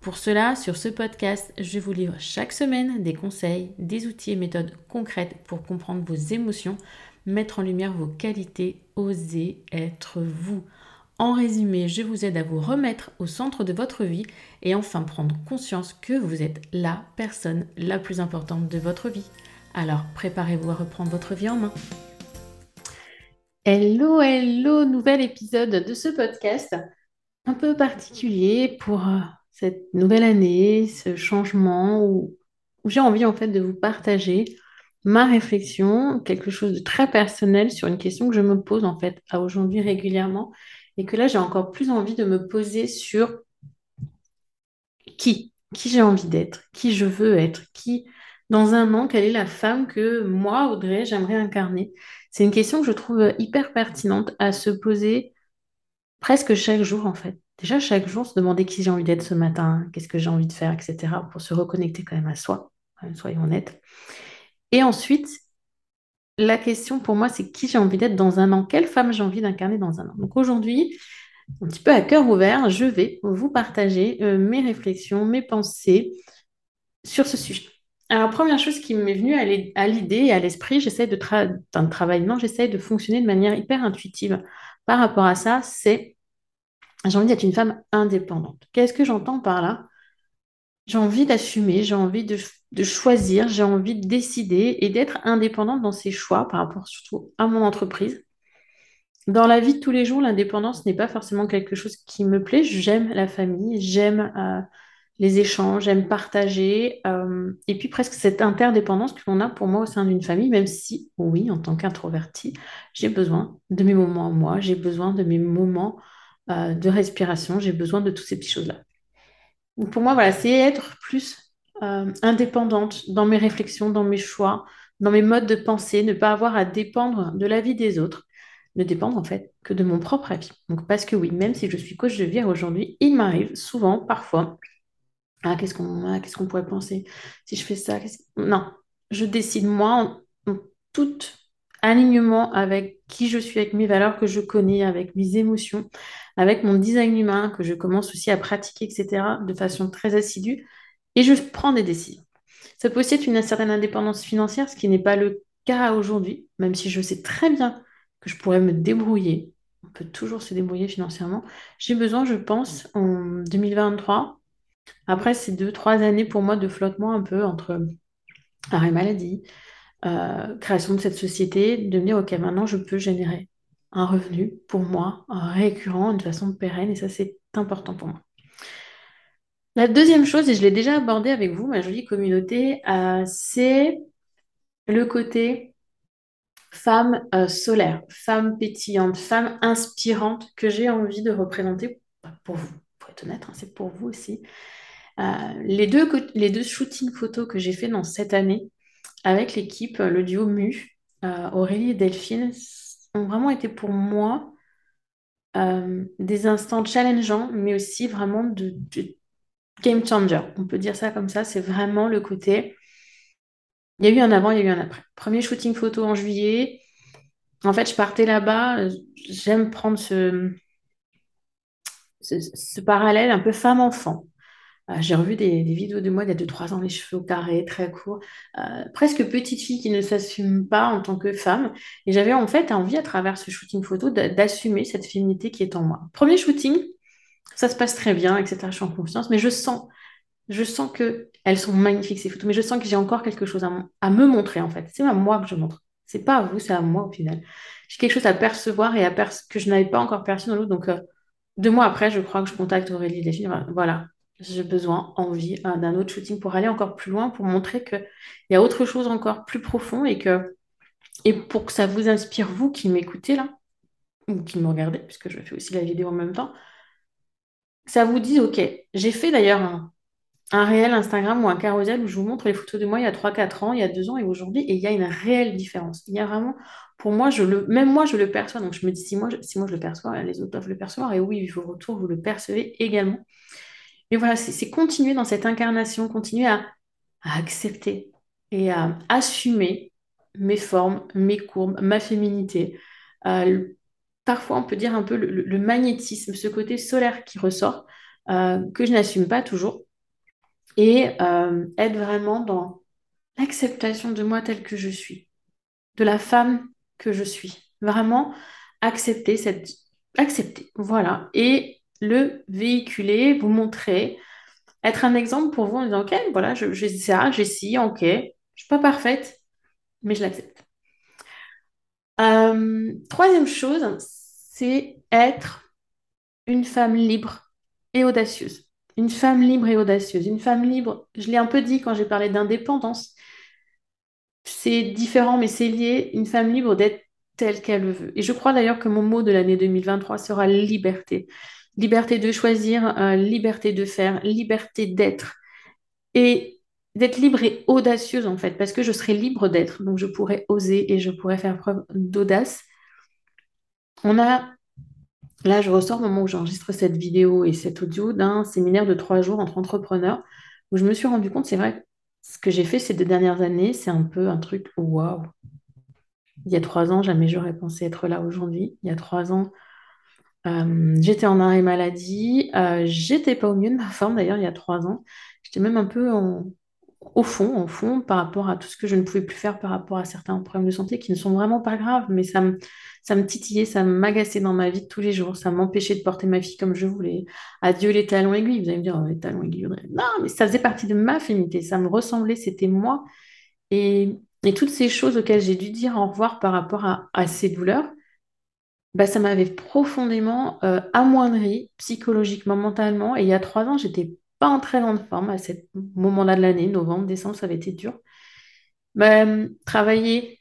Pour cela, sur ce podcast, je vous livre chaque semaine des conseils, des outils et méthodes concrètes pour comprendre vos émotions, mettre en lumière vos qualités, oser être vous. En résumé, je vous aide à vous remettre au centre de votre vie et enfin prendre conscience que vous êtes la personne la plus importante de votre vie. Alors préparez-vous à reprendre votre vie en main. Hello, hello, nouvel épisode de ce podcast un peu particulier pour euh, cette nouvelle année, ce changement où, j'ai envie en fait de vous partager ma réflexion, quelque chose de très personnel sur une question que je me pose en fait à aujourd'hui régulièrement et que là j'ai encore plus envie de me poser sur qui, qui j'ai envie d'être, qui je veux être, qui dans un an, quelle est la femme que moi, Audrey, j'aimerais incarner. C'est une question que je trouve hyper pertinente à se poser presque chaque jour en fait. Déjà chaque jour, se demander qui j'ai envie d'être ce matin, qu'est-ce que j'ai envie de faire, etc. pour se reconnecter quand même à soi, soyons honnêtes. Et ensuite, la question pour moi, c'est qui j'ai envie d'être dans un an, quelle femme j'ai envie d'incarner dans un an? Donc aujourd'hui, un petit peu à cœur ouvert, je vais vous partager euh, mes réflexions, mes pensées sur ce sujet. Alors, première chose qui m'est venue à l'idée et à l'esprit, j'essaie de, travailler, travail, non, j'essaie de fonctionner de manière hyper intuitive par rapport à ça, c'est j'ai envie d'être une femme indépendante. Qu'est-ce que j'entends par là? J'ai envie d'assumer, j'ai envie de choisir, j'ai envie de décider et d'être indépendante dans ses choix par rapport surtout à mon entreprise. Dans la vie de tous les jours, l'indépendance n'est pas forcément quelque chose qui me plaît. J'aime la famille, j'aime euh, les échanges, j'aime partager. Euh, et puis presque cette interdépendance que l'on a pour moi au sein d'une famille, même si, oui, en tant qu'introvertie, j'ai besoin de mes moments à moi, j'ai besoin de mes moments euh, de respiration, j'ai besoin de toutes ces petites choses-là. Pour moi, voilà, c'est être plus euh, indépendante dans mes réflexions, dans mes choix, dans mes modes de pensée, ne pas avoir à dépendre de l'avis des autres, ne dépendre en fait que de mon propre avis. Parce que oui, même si je suis coach de vie aujourd'hui, il m'arrive souvent, parfois, ah qu'est-ce qu'on ah, pourrait penser si je fais ça Non, je décide moi en, tout alignement avec qui je suis, avec mes valeurs que je connais, avec mes émotions, avec mon design humain que je commence aussi à pratiquer, etc., de façon très assidue et je prends des décisions. Ça peut aussi être une certaine indépendance financière, ce qui n'est pas le cas aujourd'hui, même si je sais très bien que je pourrais me débrouiller. On peut toujours se débrouiller financièrement. J'ai besoin, je pense, en 2023, après ces deux, trois années pour moi de flottement un peu entre arrêt maladie, euh, création de cette société, de me dire, OK, maintenant je peux générer un revenu pour moi, récurrent, de façon pérenne, et ça c'est important pour moi. La deuxième chose, et je l'ai déjà abordé avec vous, ma jolie communauté, euh, c'est le côté femme euh, solaire, femme pétillante, femme inspirante que j'ai envie de représenter pour vous. Pour être honnête, hein, c'est pour vous aussi. Les, deux, les deux shootings photos que j'ai fait dans cette année avec l'équipe, le duo MU, Aurélie et Delphine, ont vraiment été pour moi des instants challengeants, mais aussi vraiment de game changer. On peut dire ça comme ça. C'est vraiment le côté. Il y a eu un avant, il y a eu un après. Premier shooting photo en juillet. En fait, je partais là-bas. J'aime prendre ce, ce, parallèle un peu femme-enfant. Euh, j'ai revu des, vidéos de moi il y a 2-3 ans, les cheveux au carré, très courts, euh, presque petite fille qui ne s'assume pas en tant que femme. Et j'avais en fait envie, à travers ce shooting photo, d'assumer cette féminité qui est en moi. Premier shooting, ça se passe très bien, etc. Je suis en confiance, mais je sens, je sens que elles sont magnifiques ces photos, mais je sens que j'ai encore quelque chose à, me montrer en fait. C'est à moi que je montre. C'est pas à vous, c'est à moi au final. J'ai quelque chose à percevoir et à que je n'avais pas encore perçu dans l'autre. Donc, euh, deux mois après, je crois que je contacte Aurélie. Voilà, Voilà. J'ai besoin, envie euh, d'un autre shooting pour aller encore plus loin, pour montrer qu'il y a autre chose encore plus profond et que et pour que ça vous inspire, vous qui m'écoutez là, ou qui me regardez, puisque je fais aussi la vidéo en même temps, ça vous dit, OK, j'ai fait d'ailleurs un, un réel Instagram ou un carrousel où je vous montre les photos de moi il y a trois quatre ans, il y a 2 ans et aujourd'hui, et il y a une réelle différence. Il y a vraiment, pour moi, je le, même moi, je le perçois. Donc je me dis, si moi, je, si moi je le perçois, les autres doivent le percevoir. Et oui, vos retours, vous le percevez également. Mais voilà, c'est continuer dans cette incarnation, continuer à, accepter et à assumer mes formes, mes courbes, ma féminité. Euh, parfois, on peut dire un peu le magnétisme, ce côté solaire qui ressort, euh, que je n'assume pas toujours et euh, être vraiment dans l'acceptation de moi telle que je suis, de la femme que je suis. Vraiment accepter cette... Accepter, voilà. Et le véhiculer, vous montrer, être un exemple pour vous en disant, OK, voilà, j'ai ça, j'ai ci, OK, je suis pas parfaite, mais je l'accepte. Euh, troisième chose, c'est être une femme libre et audacieuse. Une femme libre et audacieuse. Une femme libre, je l'ai un peu dit quand j'ai parlé d'indépendance, c'est différent, mais c'est lié. Une femme libre d'être telle qu'elle le veut. Et je crois d'ailleurs que mon mot de l'année 2023 sera liberté. Liberté de choisir, euh, liberté de faire, liberté d'être. Et d'être libre et audacieuse en fait, parce que je serai libre d'être. Donc je pourrais oser et je pourrais faire preuve d'audace. On a Là, je ressors au moment où j'enregistre cette vidéo et cet audio d'un séminaire de trois jours entre entrepreneurs où je me suis rendu compte, c'est vrai, ce que j'ai fait ces deux dernières années, c'est un peu un truc waouh. Il y a trois ans, jamais j'aurais pensé être là aujourd'hui. Il y a trois ans, euh, j'étais en arrêt maladie. Euh, j'étais pas au mieux de ma forme d'ailleurs il y a trois ans. J'étais même un peu en- au fond, au fond, par rapport à tout ce que je ne pouvais plus faire par rapport à certains problèmes de santé qui ne sont vraiment pas graves, mais ça me, ça me titillait, ça m'agaçait dans ma vie de tous les jours, ça m'empêchait de porter ma fille comme je voulais. Adieu les talons aiguilles, vous allez me dire, oh, les talons aiguilles. Non, mais ça faisait partie de ma féminité, ça me ressemblait, c'était moi. Et, toutes ces choses auxquelles j'ai dû dire au revoir par rapport à ces douleurs, bah, ça m'avait profondément euh, amoindri psychologiquement, mentalement. Et il y a trois ans, j'étais pas en très grande forme à ce moment-là de l'année, novembre, décembre, ça avait été dur. Bah, euh, travailler,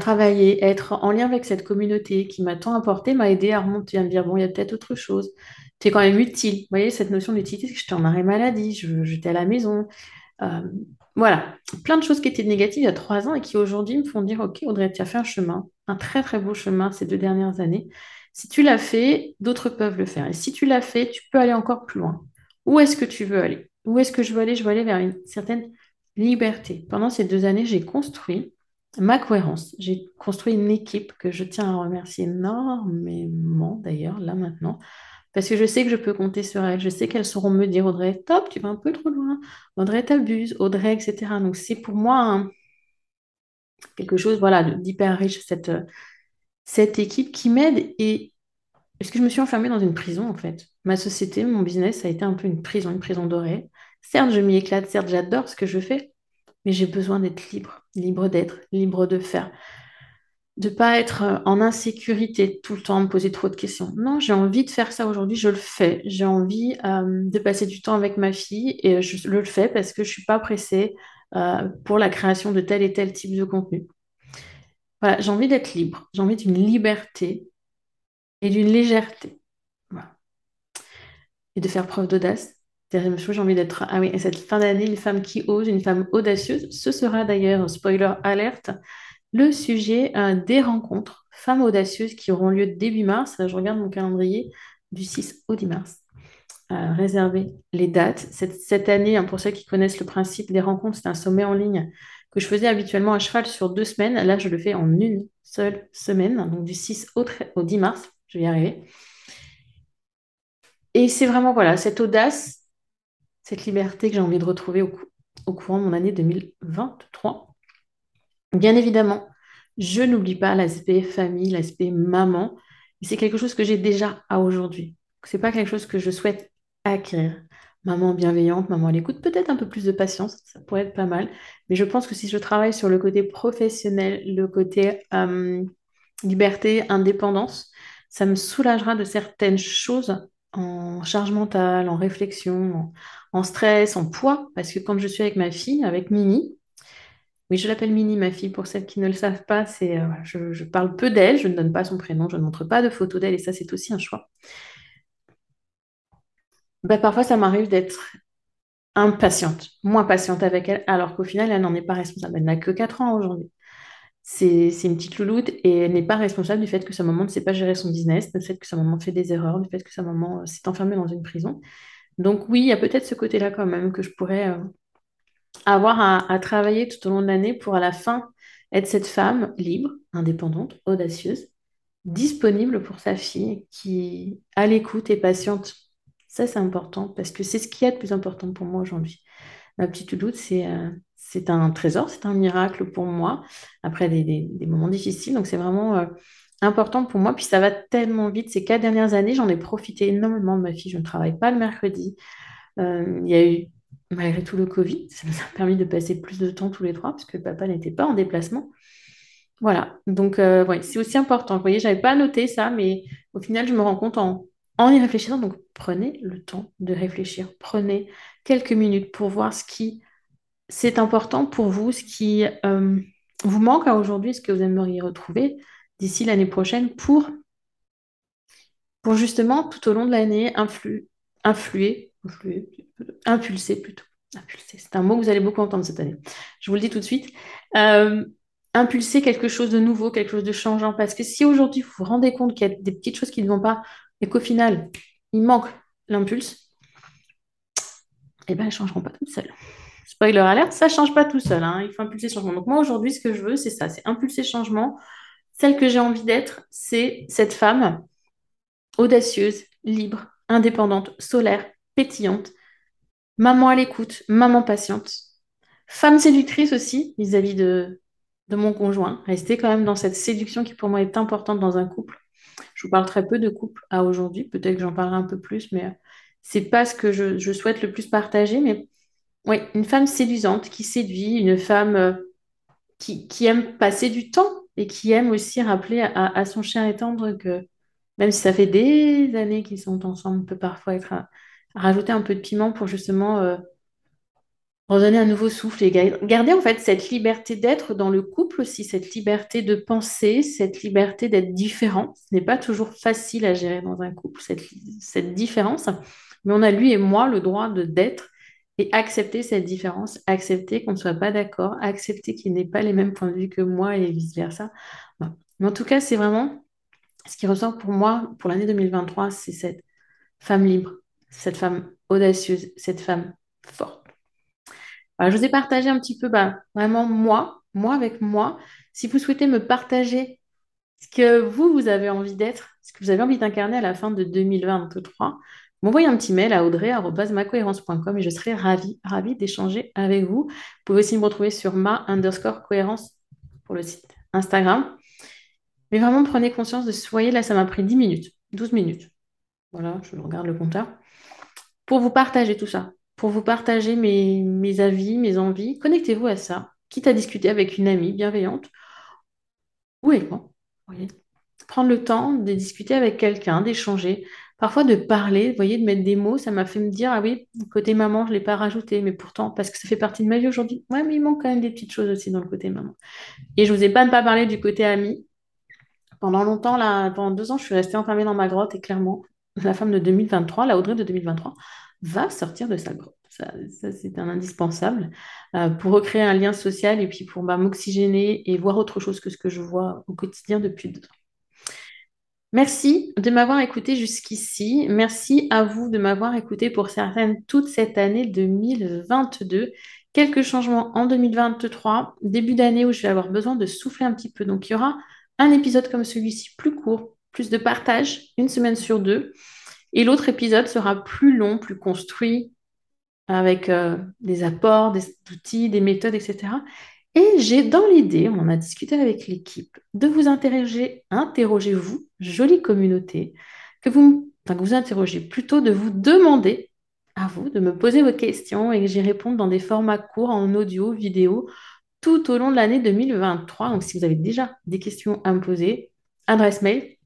travailler, être en lien avec cette communauté qui m'a tant apporté, m'a aidé à remonter, à me dire, bon, il y a peut-être autre chose. Tu es quand même utile. Vous voyez, cette notion d'utilité, c'est que j'étais en arrêt maladie, j'étais à la maison. Euh, voilà, plein de choses qui étaient négatives il y a trois ans et qui aujourd'hui me font dire, OK, Audrey, tu as fait un chemin, un très très beau chemin ces deux dernières années. Si tu l'as fait, d'autres peuvent le faire. Et si tu l'as fait, tu peux aller encore plus loin. Où est-ce que tu veux aller? Où est-ce que je veux aller? Je veux aller vers une certaine liberté. Pendant ces deux années, j'ai construit ma cohérence. J'ai construit une équipe que je tiens à remercier énormément d'ailleurs, là maintenant parce que je sais que je peux compter sur elles. Je sais qu'elles sauront me dire, Audrey, top, tu vas un peu trop loin. Audrey, t'abuses. Audrey, etc. Donc, c'est pour moi hein, quelque chose voilà, d'hyper riche, cette, euh, cette équipe qui m'aide. Et parce que je me suis enfermée dans une prison, en fait? Ma société, mon business, ça a été un peu une prison, une prison dorée. Certes, je m'y éclate. Certes, j'adore ce que je fais. Mais j'ai besoin d'être libre, libre d'être, libre de faire de pas être euh, en insécurité tout le temps, me poser trop de questions. Non, j'ai envie de faire ça aujourd'hui, je le fais. J'ai envie euh, de passer du temps avec ma fille et je le fais parce que je suis pas pressée euh, pour la création de tel et tel type de contenu. Voilà, j'ai envie d'être libre, j'ai envie d'une liberté et d'une légèreté. Voilà. Et de faire preuve d'audace. J'ai envie d'être, ah oui, et cette fin d'année, une femme qui ose, une femme audacieuse. Ce sera d'ailleurs, spoiler alerte, le sujet euh, des rencontres femmes audacieuses qui auront lieu début mars. Je regarde mon calendrier du 6 au 10 mars. Euh, réservez les dates. Cette, cette année, hein, pour ceux qui connaissent le principe des rencontres, c'est un sommet en ligne que je faisais habituellement à cheval sur deux semaines. Là, je le fais en une seule semaine, donc du 6 au, au 10 mars. Je vais y arriver. Et c'est vraiment voilà, cette audace, cette liberté que j'ai envie de retrouver au, au courant de mon année 2023. Bien évidemment, je n'oublie pas l'aspect famille, l'aspect maman. C'est quelque chose que j'ai déjà à aujourd'hui. Ce n'est pas quelque chose que je souhaite acquérir. maman bienveillante, maman à l'écoute, peut-être un peu plus de patience, ça pourrait être pas mal. Mais je pense que si je travaille sur le côté professionnel, le côté euh, liberté, indépendance, ça me soulagera de certaines choses en charge mentale, en réflexion, en, en stress, en poids. Parce que quand je suis avec ma fille, avec Mini, je l'appelle Mini, ma fille, pour celles qui ne le savent pas, c'est, euh, je, parle peu d'elle, je ne donne pas son prénom, je ne montre pas de photos d'elle, et ça, c'est aussi un choix. Ben, parfois, ça m'arrive d'être impatiente, moins patiente avec elle, alors qu'au final, elle n'en est pas responsable. Elle n'a que 4 ans aujourd'hui. C'est c'est une petite louloute et elle n'est pas responsable du fait que sa maman ne sait pas gérer son business, du fait que sa maman fait des erreurs, du fait que sa maman euh, s'est enfermée dans une prison. Donc oui, il y a peut-être ce côté-là quand même que je pourrais euh, avoir à, travailler tout au long de l'année pour à la fin être cette femme libre, indépendante, audacieuse, disponible pour sa fille, qui à l'écoute et patiente. Ça, c'est important parce que c'est ce qui est le plus important pour moi aujourd'hui. Ma petite doute, c'est euh, c'est un trésor, c'est un miracle pour moi après des, des- des moments difficiles. Donc, c'est vraiment euh, important pour moi. Puis, ça va tellement vite. Ces quatre dernières années, j'en ai profité énormément de ma fille. Je ne travaille pas le mercredi. Euh, il y a eu, malgré tout, le Covid. Ça nous a permis de passer plus de temps tous les trois parce que papa n'était pas en déplacement. Voilà, donc euh, c'est aussi important. Vous voyez, j'avais pas noté ça, mais au final, je me rends compte en, en y réfléchissant. Donc, prenez le temps de réfléchir. Prenez quelques minutes pour voir ce qui c'est important pour vous, ce qui euh, vous manque à aujourd'hui, ce que vous aimeriez retrouver d'ici l'année prochaine pour, pour justement tout au long de l'année influ- influer, impulser plutôt. Impulser, c'est un mot que vous allez beaucoup entendre cette année. Je vous le dis tout de suite. Euh, impulser quelque chose de nouveau, quelque chose de changeant. Parce que si aujourd'hui vous vous rendez compte qu'il y a des petites choses qui ne vont pas et qu'au final, il manque l'impulse, eh ben, elles ne changeront pas toutes seules. Spoiler alert, ça ne change pas tout seul. hein. Il faut impulser le changement. Donc moi, aujourd'hui, ce que je veux, c'est ça, c'est impulser le changement. Celle que j'ai envie d'être, c'est cette femme audacieuse, libre, indépendante, solaire, pétillante, maman à l'écoute, maman patiente, femme séductrice aussi vis-à-vis de, mon conjoint. Rester quand même dans cette séduction qui pour moi est importante dans un couple. Je vous parle très peu de couple à aujourd'hui, peut-être que j'en parlerai un peu plus, mais euh, c'est pas ce que je, souhaite le plus partager. Mais oui, une femme séduisante qui séduit, une femme euh, qui, aime passer du temps et qui aime aussi rappeler à, son cher et tendre que même si ça fait des années qu'ils sont ensemble, peut parfois être rajouter un peu de piment pour justement euh, redonner un nouveau souffle et ga- garder en fait cette liberté d'être dans le couple aussi, cette liberté de penser, cette liberté d'être différent. Ce n'est pas toujours facile à gérer dans un couple, cette, cette différence, mais on a lui et moi le droit de d'être et accepter cette différence, accepter qu'on ne soit pas d'accord, accepter qu'il n'ait pas les mêmes points de vue que moi et vice-versa. Mais en tout cas, c'est vraiment ce qui ressort pour moi pour l'année 2023, c'est cette femme libre, cette femme audacieuse, cette femme forte. Je vous ai partagé un petit peu bah, vraiment moi, moi avec moi. Si vous souhaitez me partager ce que vous, vous avez envie d'être, ce que vous avez envie d'incarner à la fin de 2023, m'envoyez un petit mail à audrey.macohérence.com et je serai ravie, ravie d'échanger avec vous. Vous pouvez aussi me retrouver sur ma underscore cohérence pour le site Instagram. Mais vraiment, prenez conscience de ce voyez, là, ça m'a pris 10 minutes, 12 minutes. Voilà, je regarde le compteur pour vous partager tout ça, pour vous partager mes, avis, mes envies. Connectez-vous à ça, quitte à discuter avec une amie bienveillante ou voyez. Prendre le temps de discuter avec quelqu'un, d'échanger, parfois de parler, voyez, de mettre des mots, ça m'a fait me dire, ah oui, côté maman, je ne l'ai pas rajouté, mais pourtant, parce que ça fait partie de ma vie aujourd'hui. Ouais, mais il manque quand même des petites choses aussi dans le côté maman. Et je vous ai pas ne pas parler du côté ami. Pendant longtemps, là, pendant deux ans, je suis restée enfermée dans ma grotte et clairement, la femme de 2023, la Audrey de 2023, va sortir de sa grotte. Ça, c'est un indispensable euh, pour recréer un lien social et puis pour bah, m'oxygéner et voir autre chose que ce que je vois au quotidien depuis deux ans. Merci de m'avoir écouté jusqu'ici. Merci à vous de m'avoir écouté pour certaines toute cette année 2022. Quelques changements en 2023, début d'année où je vais avoir besoin de souffler un petit peu. Donc, il y aura un épisode comme celui-ci plus court, plus de partage, une semaine sur deux. Et l'autre épisode sera plus long, plus construit, avec euh, des apports, des outils, des méthodes, etc. Et j'ai dans l'idée, on en a discuté avec l'équipe, de vous interroger, interroger vous, jolie communauté, que vous, enfin, que vous interrogez plutôt de vous demander à vous de me poser vos questions et que j'y réponde dans des formats courts en audio, vidéo, tout au long de l'année 2023. Donc, si vous avez déjà des questions à me poser, adresse mail,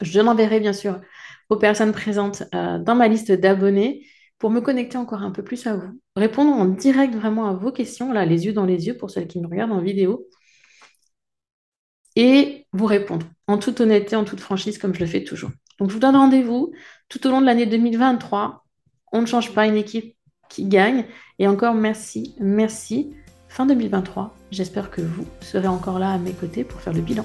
je l'enverrai bien sûr aux personnes présentes euh, dans ma liste d'abonnés pour me connecter encore un peu plus à vous, répondre en direct vraiment à vos questions, là, les yeux dans les yeux pour celles qui me regardent en vidéo, et vous répondre en toute honnêteté, en toute franchise, comme je le fais toujours. Donc, je vous donne rendez-vous tout au long de l'année 2023. On ne change pas une équipe qui gagne. Et encore merci, merci. Fin 2023, j'espère que vous serez encore là à mes côtés pour faire le bilan.